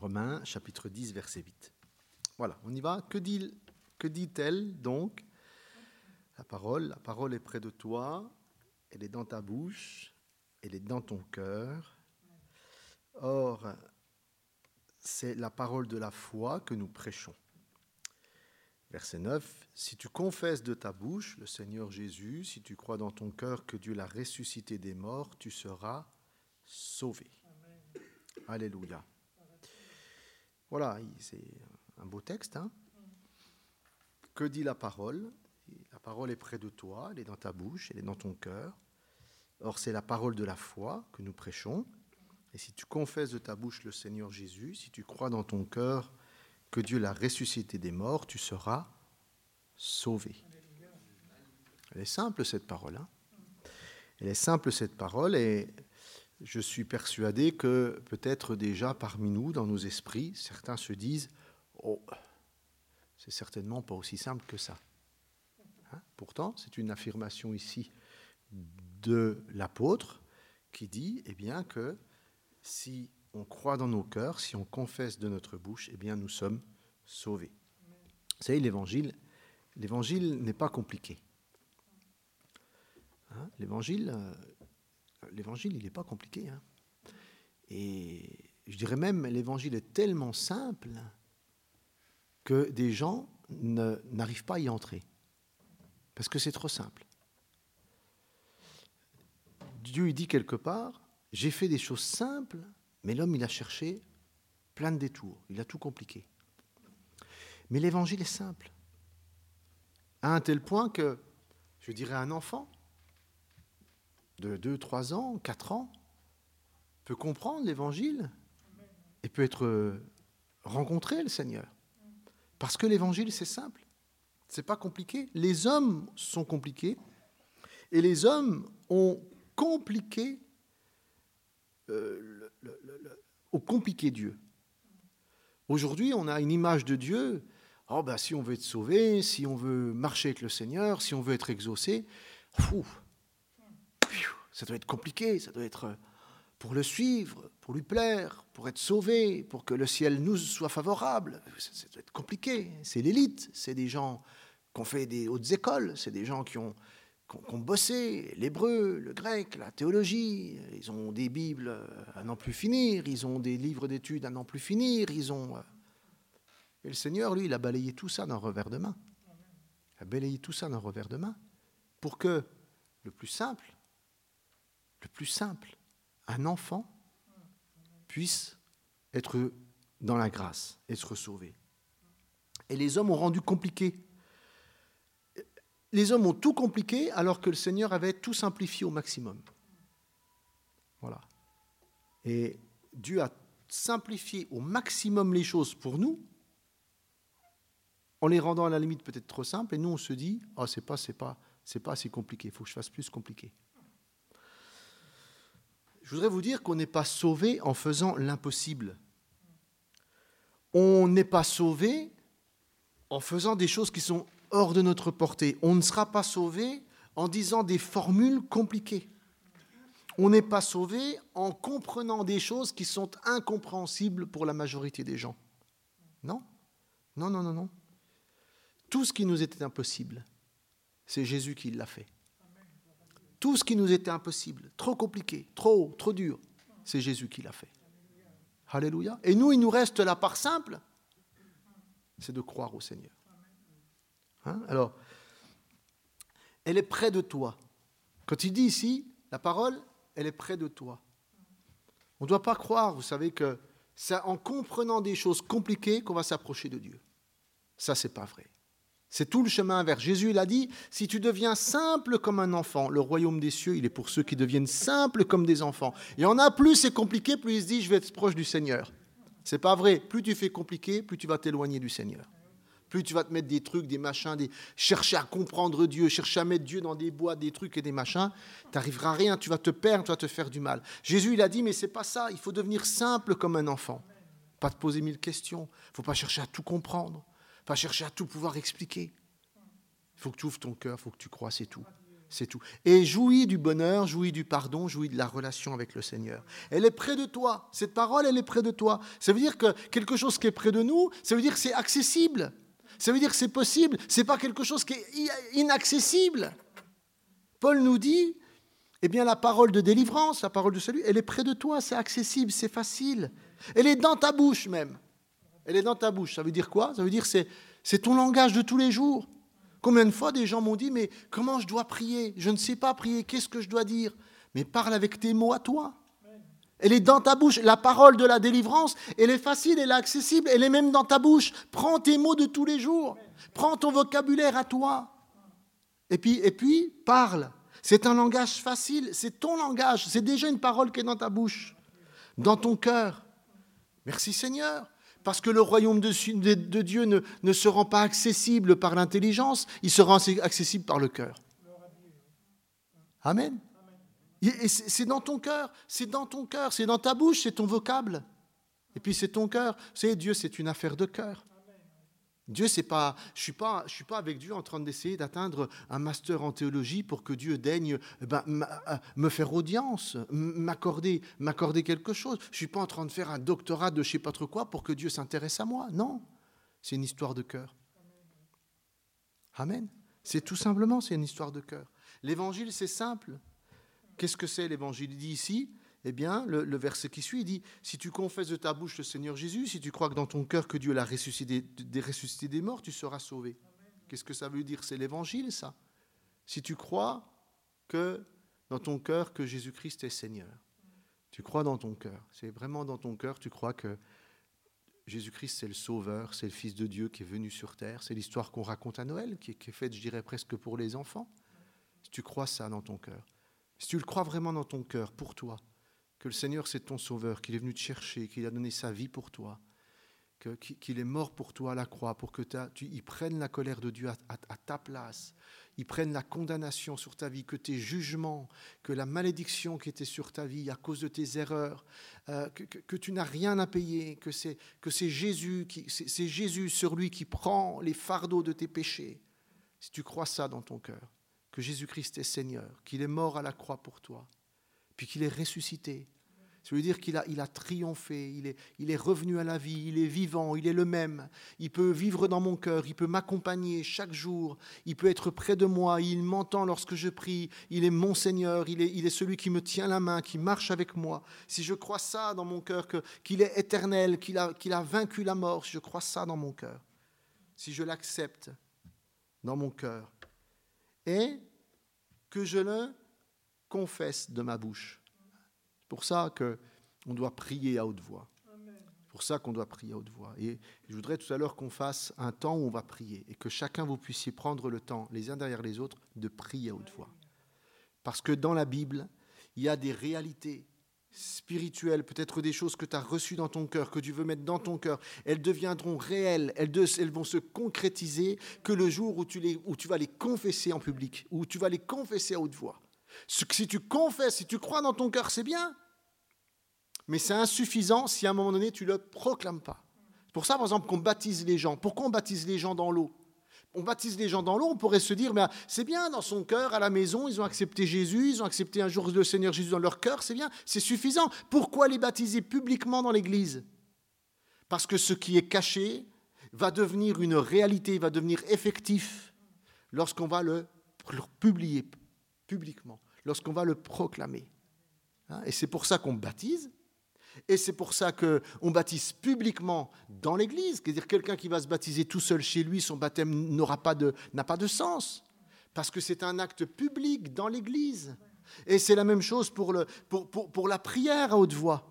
Romains chapitre 10, verset 8. Voilà, on y va. Que dit, que dit-elle donc? La parole, la parole est près de toi, elle est dans ta bouche, elle est dans ton cœur. Or, c'est la parole de la foi que nous prêchons. Verset 9, Si tu confesses de ta bouche le Seigneur Jésus, si tu crois dans ton cœur que Dieu l'a ressuscité des morts, tu seras sauvé. Alléluia. Voilà, c'est un beau texte. Hein que dit la parole? La parole est près de toi, elle est dans ta bouche, elle est dans ton cœur. Or, c'est la parole de la foi que nous prêchons. Et si tu confesses de ta bouche le Seigneur Jésus, si tu crois dans ton cœur que Dieu l'a ressuscité des morts, tu seras sauvé. Elle est simple cette parole. Hein Elle est simple cette parole et je suis persuadé que peut-être déjà parmi nous, dans nos esprits, certains se disent Oh, c'est certainement pas aussi simple que ça. Hein? Pourtant, c'est une affirmation ici de l'apôtre qui dit eh bien, que si on croit dans nos cœurs, si on confesse de notre bouche, eh bien, nous sommes sauvés. Vous savez, l'évangile, l'évangile n'est pas compliqué. Hein? L'évangile, euh, l'évangile, il n'est pas compliqué. Hein. Et je dirais même, l'évangile est tellement simple que des gens n'arrivent pas à y entrer. Parce que c'est trop simple. Dieu il dit quelque part, j'ai fait des choses simples, mais l'homme il a cherché plein de détours, il a tout compliqué. Mais l'évangile est simple. À un tel point que, je dirais, un enfant de 2, 3 ans, 4 ans, peut comprendre l'évangile et peut être rencontré le Seigneur. Parce que l'évangile, c'est simple. C'est pas compliqué. Les hommes sont compliqués. Et les hommes ont compliqué, euh, compliqué Dieu. Aujourd'hui, on a une image de Dieu. Oh, ben, si on veut être sauvé, si on veut marcher avec le Seigneur, si on veut être exaucé, fou, ça doit être compliqué, ça doit être pour le suivre, pour lui plaire, pour être sauvé, pour que le ciel nous soit favorable. Ça, doit être compliqué. C'est l'élite, c'est des gens qui ont fait des hautes écoles, c'est des gens qui ont, qui ont bossé l'hébreu, le grec, la théologie. Ils ont des Bibles à n'en plus finir, ils ont des livres d'études à n'en plus finir, ils ont. Euh, et le Seigneur, lui, il a balayé tout ça d'un revers de main. Il a balayé tout ça d'un revers de main pour que le plus simple, le plus simple, un enfant puisse être dans la grâce, être sauvé. Et les hommes ont rendu compliqué. Les hommes ont tout compliqué alors que le Seigneur avait tout simplifié au maximum. Voilà. Et Dieu a simplifié au maximum les choses pour nous, en les rendant à la limite peut-être trop simples, et nous on se dit, oh, c'est pas, c'est pas, c'est pas assez compliqué, il faut que je fasse plus compliqué. Je voudrais vous dire qu'on n'est pas sauvé en faisant l'impossible. On n'est pas sauvé en faisant des choses qui sont hors de notre portée. On ne sera pas sauvé en disant des formules compliquées. On n'est pas sauvé en comprenant des choses qui sont incompréhensibles pour la majorité des gens. Non Non, non, non, non. Tout ce qui nous était impossible, c'est Jésus qui l'a fait. Tout ce qui nous était impossible, trop compliqué, trop haut, trop dur, c'est Jésus qui l'a fait. Alléluia. Et nous, il nous reste la part simple, c'est de croire au Seigneur. Hein? Alors, elle est près de toi. Quand il dit ici, la parole, elle est près de toi. On ne doit pas croire, vous savez, que c'est en comprenant des choses compliquées qu'on va s'approcher de Dieu. Ça, c'est pas vrai. C'est tout le chemin vers Jésus. Il a dit, si tu deviens simple comme un enfant, le royaume des cieux, il est pour ceux qui deviennent simples comme des enfants. Et en a plus c'est compliqué, plus il se dit, je vais être proche du Seigneur. C'est pas vrai. Plus tu fais compliqué, plus tu vas t'éloigner du Seigneur. Plus tu vas te mettre des trucs, des machins, des... chercher à comprendre Dieu, chercher à mettre Dieu dans des boîtes, des trucs et des machins, tu n'arriveras à rien, tu vas te perdre, tu vas te faire du mal. Jésus, il a dit, mais c'est pas ça, il faut devenir simple comme un enfant. Pas te poser mille questions, il faut pas chercher à tout comprendre pas chercher à tout pouvoir expliquer. Il faut que tu ouvres ton cœur, il faut que tu crois, c'est tout. C'est tout. Et jouis du bonheur, jouis du pardon, jouis de la relation avec le Seigneur. Elle est près de toi. Cette parole, elle est près de toi. Ça veut dire que quelque chose qui est près de nous, ça veut dire que c'est accessible. Ça veut dire que c'est possible. C'est pas quelque chose qui est inaccessible. Paul nous dit, eh bien, la parole de délivrance, la parole de salut, elle est près de toi, c'est accessible, c'est facile. Elle est dans ta bouche même. Elle est dans ta bouche. Ça veut dire quoi? Ça veut dire c'est c'est ton langage de tous les jours. Combien de fois des gens m'ont dit, mais comment je dois prier? Je ne sais pas prier, qu'est-ce que je dois dire? Mais parle avec tes mots à toi. Elle est dans ta bouche. La parole de la délivrance, elle est facile, elle est accessible, elle est même dans ta bouche. Prends tes mots de tous les jours. Prends ton vocabulaire à toi. Et puis, et puis parle. C'est un langage facile, c'est ton langage, c'est déjà une parole qui est dans ta bouche, dans ton cœur. Merci Seigneur. Parce que le royaume de, Dieu ne, ne, se rend pas accessible par l'intelligence, il se rend accessible par le cœur. Amen. Et c'est dans ton cœur, c'est dans ton cœur, c'est dans ta bouche, c'est ton vocable. Et puis c'est ton cœur. Savez, Dieu, c'est une affaire de cœur. Dieu, c'est pas, je suis suis pas avec Dieu en train d'essayer d'atteindre un master en théologie pour que Dieu daigne eh ben, euh, me faire audience, m'accorder, m'accorder quelque chose. Je suis pas en train de faire un doctorat de je sais pas trop quoi pour que Dieu s'intéresse à moi. Non, c'est une histoire de cœur. Amen. C'est tout simplement, c'est une histoire de cœur. L'évangile, c'est simple. Qu'est-ce que c'est l'évangile? Il dit ici, eh bien, le, verset qui suit, dit, si tu confesses de ta bouche le Seigneur Jésus, si tu crois que dans ton cœur que Dieu l'a ressuscité des, morts, tu seras sauvé. Qu'est-ce que ça veut dire? C'est l'évangile, ça. Si tu crois que dans ton cœur que Jésus-Christ est Seigneur, tu crois dans ton cœur, c'est vraiment dans ton cœur, tu crois que Jésus-Christ, c'est le Sauveur, c'est le Fils de Dieu qui est venu sur terre. C'est l'histoire qu'on raconte à Noël, qui est, faite, je dirais, presque pour les enfants. Si tu crois ça dans ton cœur, si tu le crois vraiment dans ton cœur, pour toi, que le Seigneur c'est ton sauveur, qu'il est venu te chercher, qu'il a donné sa vie pour toi, qu'il est mort pour toi à la croix, pour que tu, il prenne la colère de Dieu à, ta place, il prenne la condamnation sur ta vie, que tes jugements, que la malédiction qui était sur ta vie à cause de tes erreurs, euh, que, tu n'as rien à payer, que c'est c'est Jésus sur lui qui prend les fardeaux de tes péchés. Si tu crois ça dans ton cœur, que Jésus-Christ est Seigneur, qu'il est mort à la croix pour toi, puis qu'il est ressuscité. Ça veut dire qu'il a, il a triomphé, il est, il est revenu à la vie, il est vivant, il est le même. Il peut vivre dans mon cœur, il peut m'accompagner chaque jour, il peut être près de moi, il m'entend lorsque je prie, il est mon Seigneur, il est, il est celui qui me tient la main, qui marche avec moi. Si je crois ça dans mon cœur, qu'il est éternel, qu'il a, qu'il a vaincu la mort, si je crois ça dans mon cœur, si je l'accepte dans mon cœur, et que je le confesse de ma bouche. C'est pour ça qu'on doit prier à haute voix. C'est pour ça qu'on doit prier à haute voix. Et je voudrais tout à l'heure qu'on fasse un temps où on va prier et que chacun vous puissiez prendre le temps, les uns derrière les autres, de prier à haute voix. Parce que dans la Bible, il y a des réalités spirituelles, peut-être des choses que tu as reçues dans ton cœur, que tu veux mettre dans ton cœur, elles deviendront réelles, elles, elles vont se concrétiser que le jour où tu, les, où tu vas les confesser en public, où tu vas les confesser à haute voix. Si tu confesses, si tu crois dans ton cœur, c'est bien. Mais c'est insuffisant si à un moment donné, tu ne le proclames pas. C'est pour ça, par exemple, qu'on baptise les gens. Pourquoi on baptise les gens dans l'eau? On baptise les gens dans l'eau, on pourrait se dire, mais c'est bien, dans son cœur, à la maison, ils ont accepté Jésus, ils ont accepté un jour le Seigneur Jésus dans leur cœur, c'est bien, c'est suffisant. Pourquoi les baptiser publiquement dans l'Église? Parce que ce qui est caché va devenir une réalité, va devenir effectif lorsqu'on va le publier publiquement, lorsqu'on va le proclamer. Hein, et c'est pour ça qu'on baptise, et c'est pour ça qu'on baptise publiquement dans l'Église. C'est-à-dire quelqu'un qui va se baptiser tout seul chez lui, son baptême n'aura pas de, n'a pas de sens. Parce que c'est un acte public dans l'Église. Et c'est la même chose pour, le, pour, pour, pour la prière à haute voix.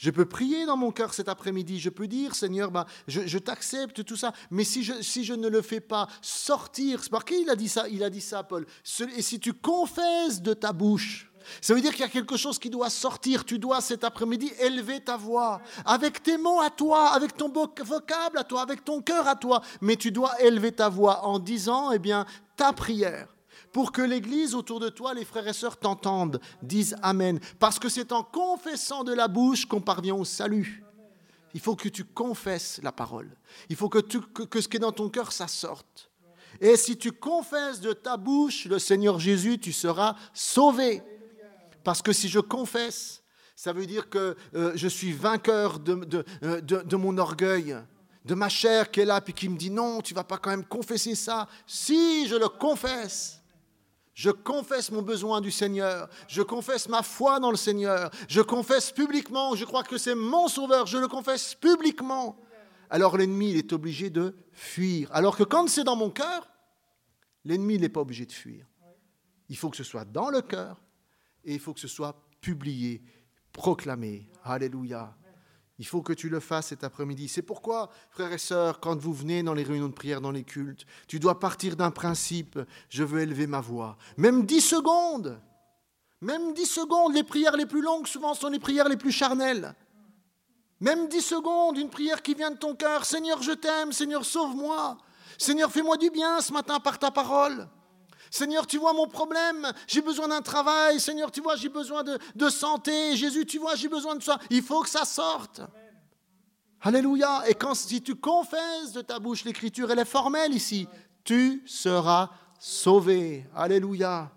Je peux prier dans mon cœur cet après-midi, je peux dire, Seigneur, ben, je, t'accepte, tout ça, mais si je, si je ne le fais pas sortir, par qui il a dit ça Il a dit ça, Paul. Et si tu confesses de ta bouche, ça veut dire qu'il y a quelque chose qui doit sortir. Tu dois cet après-midi élever ta voix avec tes mots à toi, avec ton vocable à toi, avec ton cœur à toi. Mais tu dois élever ta voix en disant, eh bien, ta prière pour que l'Église autour de toi, les frères et sœurs, t'entendent, disent Amen. Parce que c'est en confessant de la bouche qu'on parvient au salut. Il faut que tu confesses la parole. Il faut que, ce qui est dans ton cœur, ça sorte. Et si tu confesses de ta bouche le Seigneur Jésus, tu seras sauvé. Parce que si je confesse, ça veut dire que euh, je suis vainqueur de, euh, de, de, mon orgueil, de ma chair qui est là, puis qui me dit non, tu vas pas quand même confesser ça. Si je le confesse, je confesse mon besoin du Seigneur, je confesse ma foi dans le Seigneur, je confesse publiquement, je crois que c'est mon sauveur, je le confesse publiquement. Alors l'ennemi, il est obligé de fuir. Alors que quand c'est dans mon cœur, L'ennemi n'est pas obligé de fuir. Il faut que ce soit dans le cœur et il faut que ce soit publié, proclamé. Alléluia. Il faut que tu le fasses cet après-midi. C'est pourquoi, frères et sœurs, quand vous venez dans les réunions de prière, dans les cultes, tu dois partir d'un principe, je veux élever ma voix. Même dix secondes, même dix secondes, les prières les plus longues souvent sont les prières les plus charnelles. Même dix secondes, une prière qui vient de ton cœur, Seigneur, je t'aime, Seigneur, sauve-moi. Seigneur, fais-moi du bien ce matin par ta parole. Seigneur, tu vois mon problème, j'ai besoin d'un travail. Seigneur, tu vois, j'ai besoin de, santé. Jésus, tu vois, j'ai besoin de ça. Il faut que ça sorte. Alléluia. Et quand si tu confesses de ta bouche l'écriture, elle est formelle ici, tu seras sauvé. Alléluia.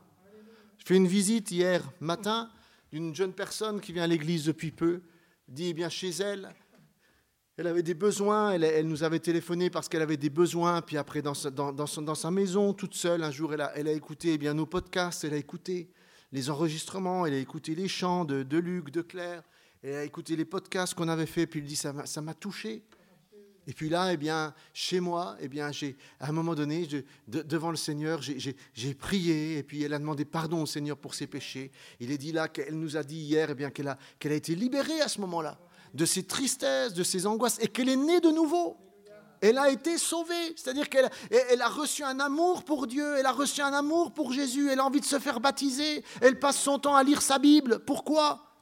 Je fais une visite hier matin d'une jeune personne qui vient à l'église depuis peu. Dit, eh bien, chez elle, elle avait des besoins, elle, nous avait téléphoné parce qu'elle avait des besoins, puis après dans sa, maison, toute seule, un jour, elle a, écouté eh bien, nos podcasts, elle a écouté les enregistrements, elle a écouté les chants de, de Luc, de Claire, elle a écouté les podcasts qu'on avait fait, puis elle dit, ça m'a touché. Et puis là, eh bien, chez moi, eh bien, j'ai, à un moment donné, devant le Seigneur, j'ai prié, et puis elle a demandé pardon au Seigneur pour ses péchés. Il est dit là qu'elle nous a dit hier eh bien, qu'elle a été libérée à ce moment-là de ses tristesses, de ses angoisses, et qu'elle est née de nouveau. Elle a été sauvée, c'est-à-dire qu'elle elle a reçu un amour pour Dieu, elle a reçu un amour pour Jésus, elle a envie de se faire baptiser, elle passe son temps à lire sa Bible. Pourquoi?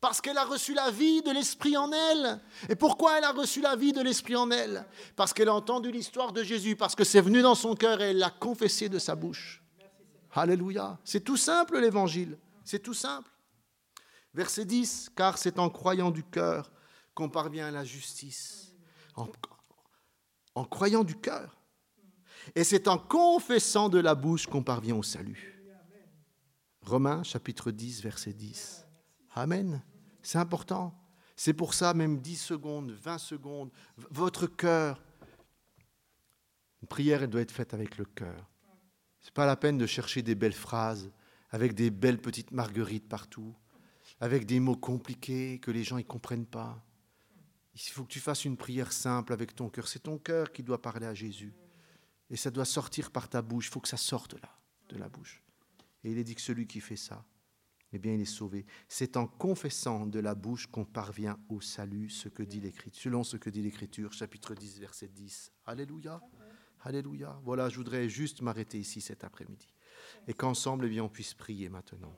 Parce qu'elle a reçu la vie de l'Esprit en elle. Et pourquoi elle a reçu la vie de l'Esprit en elle? Parce qu'elle a entendu l'histoire de Jésus, parce que c'est venu dans son cœur et elle l'a confessé de sa bouche. Alléluia. C'est tout simple l'évangile, c'est tout simple. Verset 10, car c'est en croyant du cœur qu'on parvient à la justice. En, croyant du cœur. Et c'est en confessant de la bouche qu'on parvient au salut. Romains chapitre 10, verset 10. Amen. C'est important. C'est pour ça, même 10 secondes, 20 secondes, votre cœur, une prière, elle doit être faite avec le cœur. Ce n'est pas la peine de chercher des belles phrases avec des belles petites marguerites partout avec des mots compliqués que les gens ne comprennent pas. Il faut que tu fasses une prière simple avec ton cœur. C'est ton cœur qui doit parler à Jésus. Et ça doit sortir par ta bouche. Il faut que ça sorte là, de la bouche. Et il est dit que celui qui fait ça, eh bien, il est sauvé. C'est en confessant de la bouche qu'on parvient au salut, ce que dit l'Écriture, selon ce que dit l'Écriture, chapitre 10, verset 10. Alléluia. Alléluia. Voilà, je voudrais juste m'arrêter ici cet après-midi. Et qu'ensemble, eh bien, on puisse prier maintenant.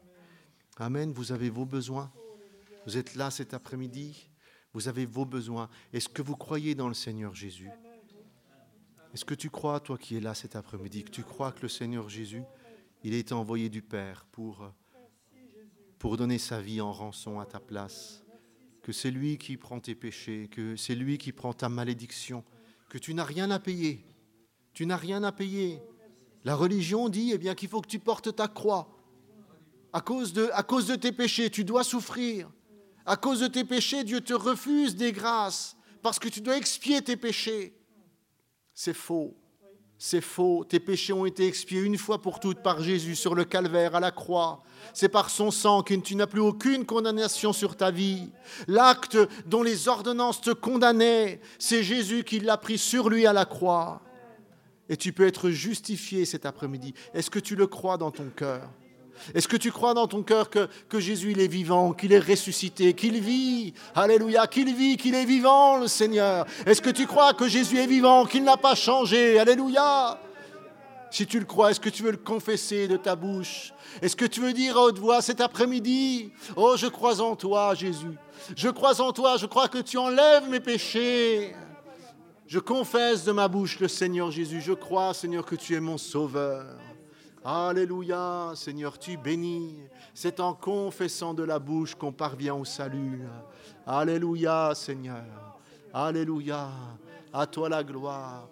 Amen. Vous avez vos besoins. Vous êtes là cet après-midi. Vous avez vos besoins. Est-ce que vous croyez dans le Seigneur Jésus? Est-ce que tu crois, toi qui es là cet après-midi, que tu crois que le Seigneur Jésus, il été envoyé du Père pour, pour donner sa vie en rançon à ta place? Que c'est lui qui prend tes péchés, que c'est lui qui prend ta malédiction, que tu n'as rien à payer. Tu n'as rien à payer. La religion dit eh bien qu'il faut que tu portes ta croix. À cause, de, à cause de tes péchés, tu dois souffrir. À cause de tes péchés, Dieu te refuse des grâces parce que tu dois expier tes péchés. C'est faux. C'est faux. Tes péchés ont été expiés une fois pour toutes par Jésus sur le calvaire, à la croix. C'est par son sang que tu n'as plus aucune condamnation sur ta vie. L'acte dont les ordonnances te condamnaient, c'est Jésus qui l'a pris sur lui à la croix. Et tu peux être justifié cet après-midi. Est-ce que tu le crois dans ton cœur? Est-ce que tu crois dans ton cœur que, Jésus, est vivant, qu'il est ressuscité, qu'il vit Alléluia, qu'il vit, qu'il est vivant, le Seigneur? Est-ce que tu crois que Jésus est vivant, qu'il n'a pas changé Alléluia? Si tu le crois, est-ce que tu veux le confesser de ta bouche? Est-ce que tu veux dire à haute voix cet après-midi Oh, je crois en toi, Jésus. Je crois en toi, je crois que tu enlèves mes péchés. Je confesse de ma bouche le Seigneur Jésus. Je crois, Seigneur, que tu es mon sauveur. Alléluia, Seigneur, tu bénis. C'est en confessant de la bouche qu'on parvient au salut. Alléluia, Seigneur. Alléluia. À toi la gloire.